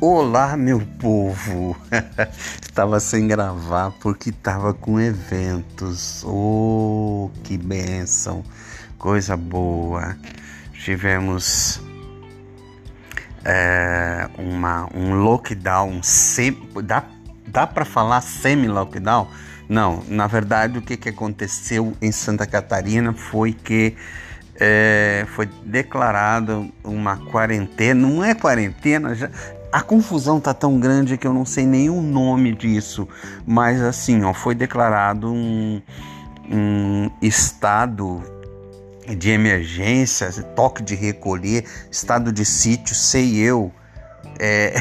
Olá, meu povo! Estava sem gravar porque estava com eventos. Oh, que benção! Coisa boa! Tivemos é, uma, um lockdown. Sem, dá dá para falar semi-lockdown? Não, na verdade, o que, que aconteceu em Santa Catarina foi que é, foi declarada uma quarentena, não é quarentena, já, a confusão tá tão grande que eu não sei nem o nome disso, mas assim, ó, foi declarado um, um estado de emergência, toque de recolher, estado de sítio, sei eu, é,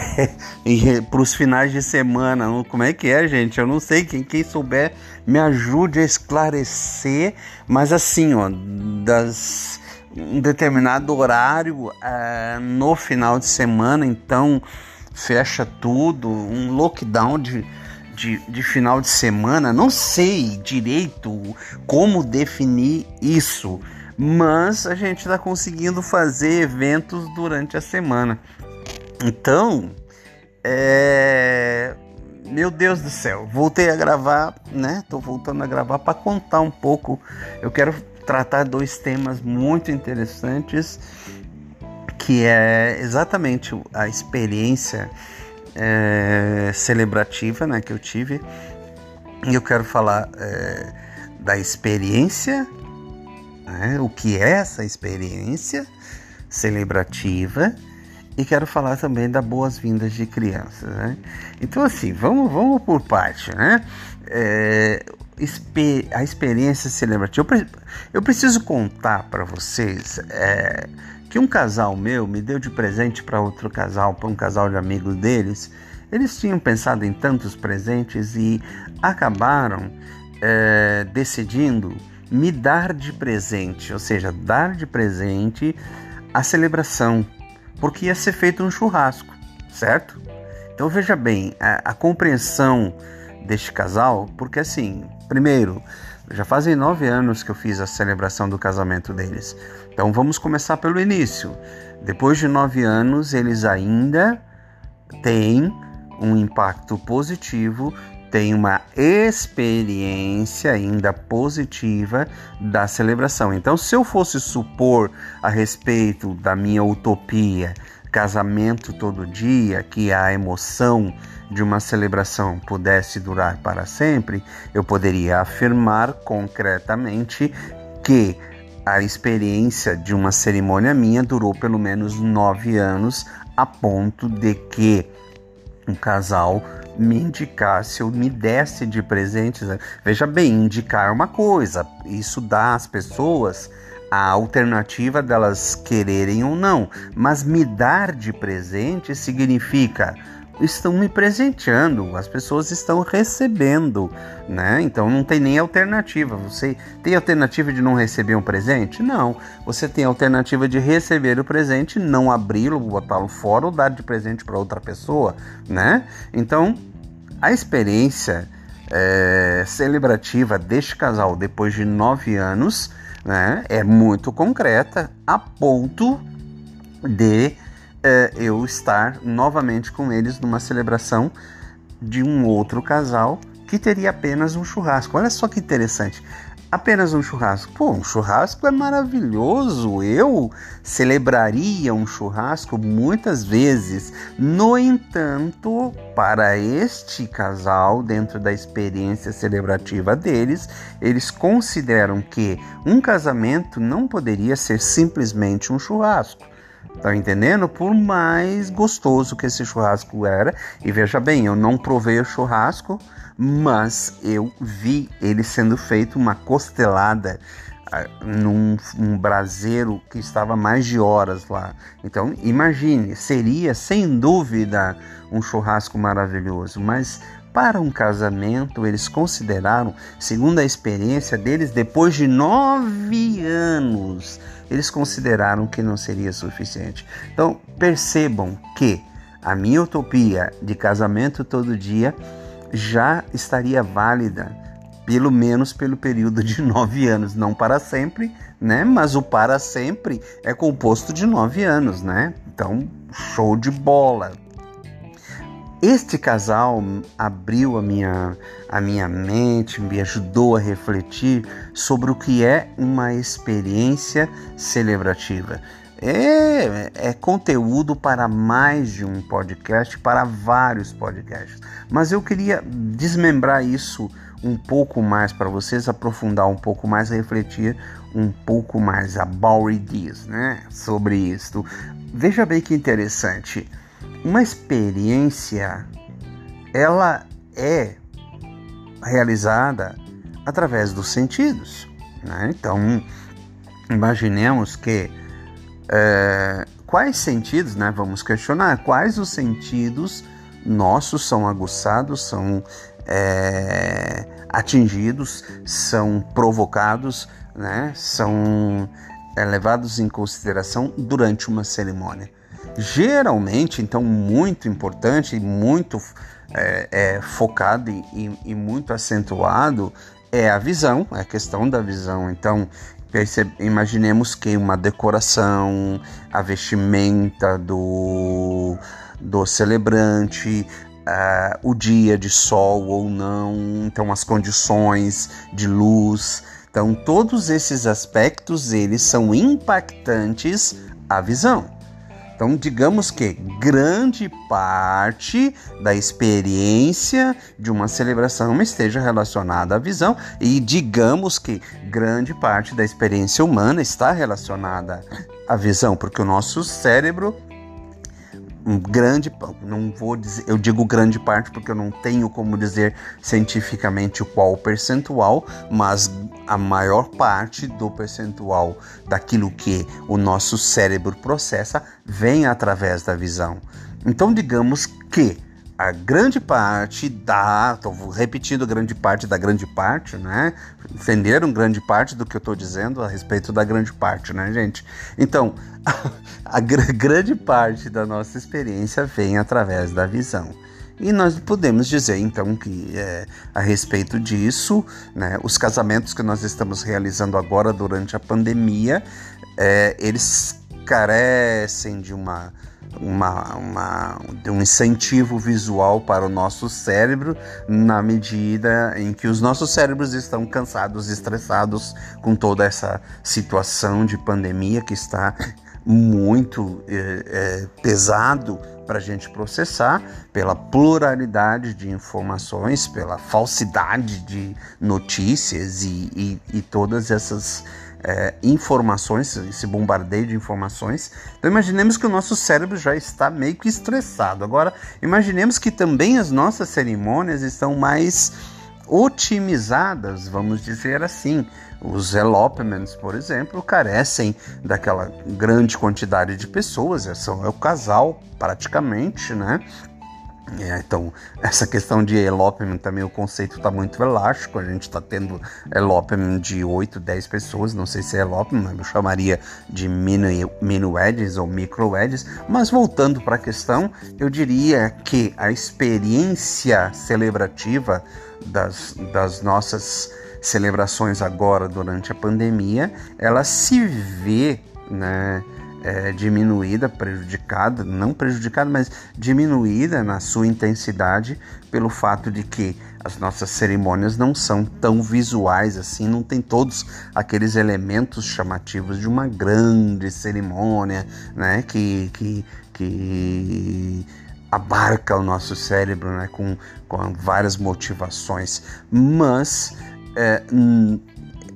para os finais de semana. Como é que é, gente? Eu não sei. Quem, quem souber me ajude a esclarecer. Mas assim, ó, das um determinado horário uh, no final de semana, então fecha tudo, um lockdown de, de, de, final de semana. Não sei direito como definir isso, mas a gente está conseguindo fazer eventos durante a semana. Então, é... meu Deus do céu, voltei a gravar, né? Tô voltando a gravar para contar um pouco. Eu quero tratar dois temas muito interessantes, que é exatamente a experiência é, celebrativa né, que eu tive. E eu quero falar é, da experiência, né, o que é essa experiência celebrativa e quero falar também das boas-vindas de crianças. Né? Então, assim, vamos, vamos por parte. Né? É, a experiência celebrativa. Eu preciso contar para vocês é, que um casal meu me deu de presente para outro casal, para um casal de amigos deles. Eles tinham pensado em tantos presentes e acabaram é, decidindo me dar de presente, ou seja, dar de presente a celebração, porque ia ser feito um churrasco, certo? Então veja bem, a, a compreensão deste casal, porque assim, primeiro, já fazem nove anos que eu fiz a celebração do casamento deles. Então vamos começar pelo início. Depois de nove anos, eles ainda têm um impacto positivo, têm uma experiência ainda positiva da celebração. Então, se eu fosse supor a respeito da minha utopia, casamento todo dia, que a emoção de uma celebração pudesse durar para sempre, eu poderia afirmar concretamente que a experiência de uma cerimônia minha durou pelo menos nove anos, a ponto de que um casal me indicasse ou me desse de presentes. Veja bem, indicar é uma coisa, isso dá às pessoas a alternativa delas quererem ou não, mas me dar de presente significa estão me presenteando, as pessoas estão recebendo, né? Então não tem nem alternativa. Você tem alternativa de não receber um presente? Não. Você tem alternativa de receber o presente, não abri-lo, botá-lo fora ou dar de presente para outra pessoa, né? Então a experiência é, celebrativa deste casal depois de nove anos né, é muito concreta a ponto de é, eu estar novamente com eles numa celebração de um outro casal que teria apenas um churrasco. Olha só que interessante. Apenas um churrasco. Pô, um churrasco é maravilhoso. Eu celebraria um churrasco muitas vezes. No entanto, para este casal, dentro da experiência celebrativa deles, eles consideram que um casamento não poderia ser simplesmente um churrasco Tá entendendo? Por mais gostoso que esse churrasco era. E veja bem, eu não provei o churrasco, mas eu vi ele sendo feito uma costelada ah, num um braseiro que estava mais de horas lá. Então, imagine, seria sem dúvida um churrasco maravilhoso, mas para um casamento eles consideraram, segundo a experiência deles, depois de nove anos, eles consideraram que não seria suficiente. Então, percebam que a minha utopia de casamento todo dia já estaria válida, pelo menos pelo período de nove anos, não para sempre, né? Mas o para sempre é composto de nove anos, né? Então, show de bola. Este casal abriu a minha, a minha mente, me ajudou a refletir sobre o que é uma experiência celebrativa. É, é conteúdo para mais de um podcast, para vários podcasts. Mas eu queria desmembrar isso um pouco mais para vocês, aprofundar um pouco mais, refletir um pouco mais about this, né? Sobre isso. Veja bem que interessante. Uma experiência, ela é realizada através dos sentidos. Né? Então, imaginemos que é, quais sentidos, né? Vamos questionar quais os sentidos nossos são aguçados, são é, atingidos, são provocados, né? São é, levados em consideração durante uma cerimônia. Geralmente, então, muito importante muito é, é, focado e, e, muito acentuado é a visão, é a questão da visão. Então, imaginemos que uma decoração, a vestimenta do, do celebrante, uh, o dia de sol ou não, então as condições de luz. Então todos esses aspectos eles são impactantes à visão. Então, digamos que grande parte da experiência de uma celebração esteja relacionada à visão, e digamos que grande parte da experiência humana está relacionada à visão, porque o nosso cérebro um grande, não vou dizer, eu digo grande parte porque eu não tenho como dizer cientificamente qual percentual, mas a maior parte do percentual daquilo que o nosso cérebro processa vem através da visão. Então, digamos que a grande parte da. Estou repetindo grande parte da grande parte, né? Entenderam grande parte do que eu estou dizendo a respeito da grande parte, né, gente? Então, a, a grande parte da nossa experiência vem através da visão. E nós podemos dizer então que é, a respeito disso, né, os casamentos que nós estamos realizando agora durante a pandemia, é, eles carecem de uma uma, uma, um incentivo visual para o nosso cérebro na medida em que os nossos cérebros estão cansados, estressados com toda essa situação de pandemia que está muito é, é, pesado para a gente processar pela pluralidade de informações, pela falsidade de notícias e, e, e todas essas é, informações, esse bombardeio de informações. Então imaginemos que o nosso cérebro já está meio que estressado. Agora, imaginemos que também as nossas cerimônias estão mais otimizadas, vamos dizer assim. Os elopements, por exemplo, carecem daquela grande quantidade de pessoas, são, é o casal praticamente, né? É, então, essa questão de elopement também, o conceito está muito elástico. A gente está tendo elopement de 8, 10 pessoas. Não sei se é elopement, eu chamaria de mini, mini weddings ou micro weddings. Mas voltando para a questão, eu diria que a experiência celebrativa das, das nossas celebrações agora durante a pandemia, ela se vê, né? É, diminuída, prejudicada, não prejudicada, mas diminuída na sua intensidade pelo fato de que as nossas cerimônias não são tão visuais assim, não tem todos aqueles elementos chamativos de uma grande cerimônia, né, que, que, que abarca o nosso cérebro, né, com, com várias motivações, mas é,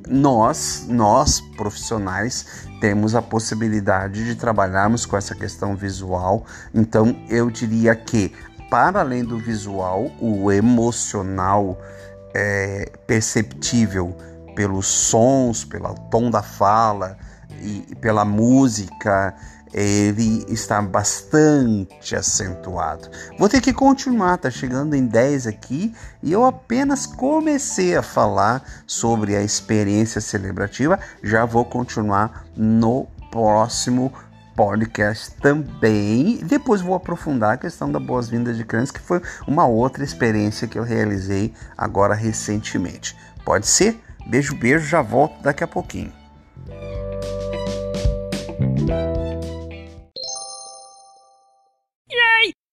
nós, nós profissionais, temos a possibilidade de trabalharmos com essa questão visual. Então, eu diria que, para além do visual, o emocional é perceptível pelos sons, pelo tom da fala e pela música ele está bastante acentuado. Vou ter que continuar, tá chegando em 10 aqui e eu apenas comecei a falar sobre a experiência celebrativa. Já vou continuar no próximo podcast também. Depois vou aprofundar a questão da boas-vindas de crianças, que foi uma outra experiência que eu realizei agora recentemente. Pode ser? Beijo, beijo, já volto daqui a pouquinho.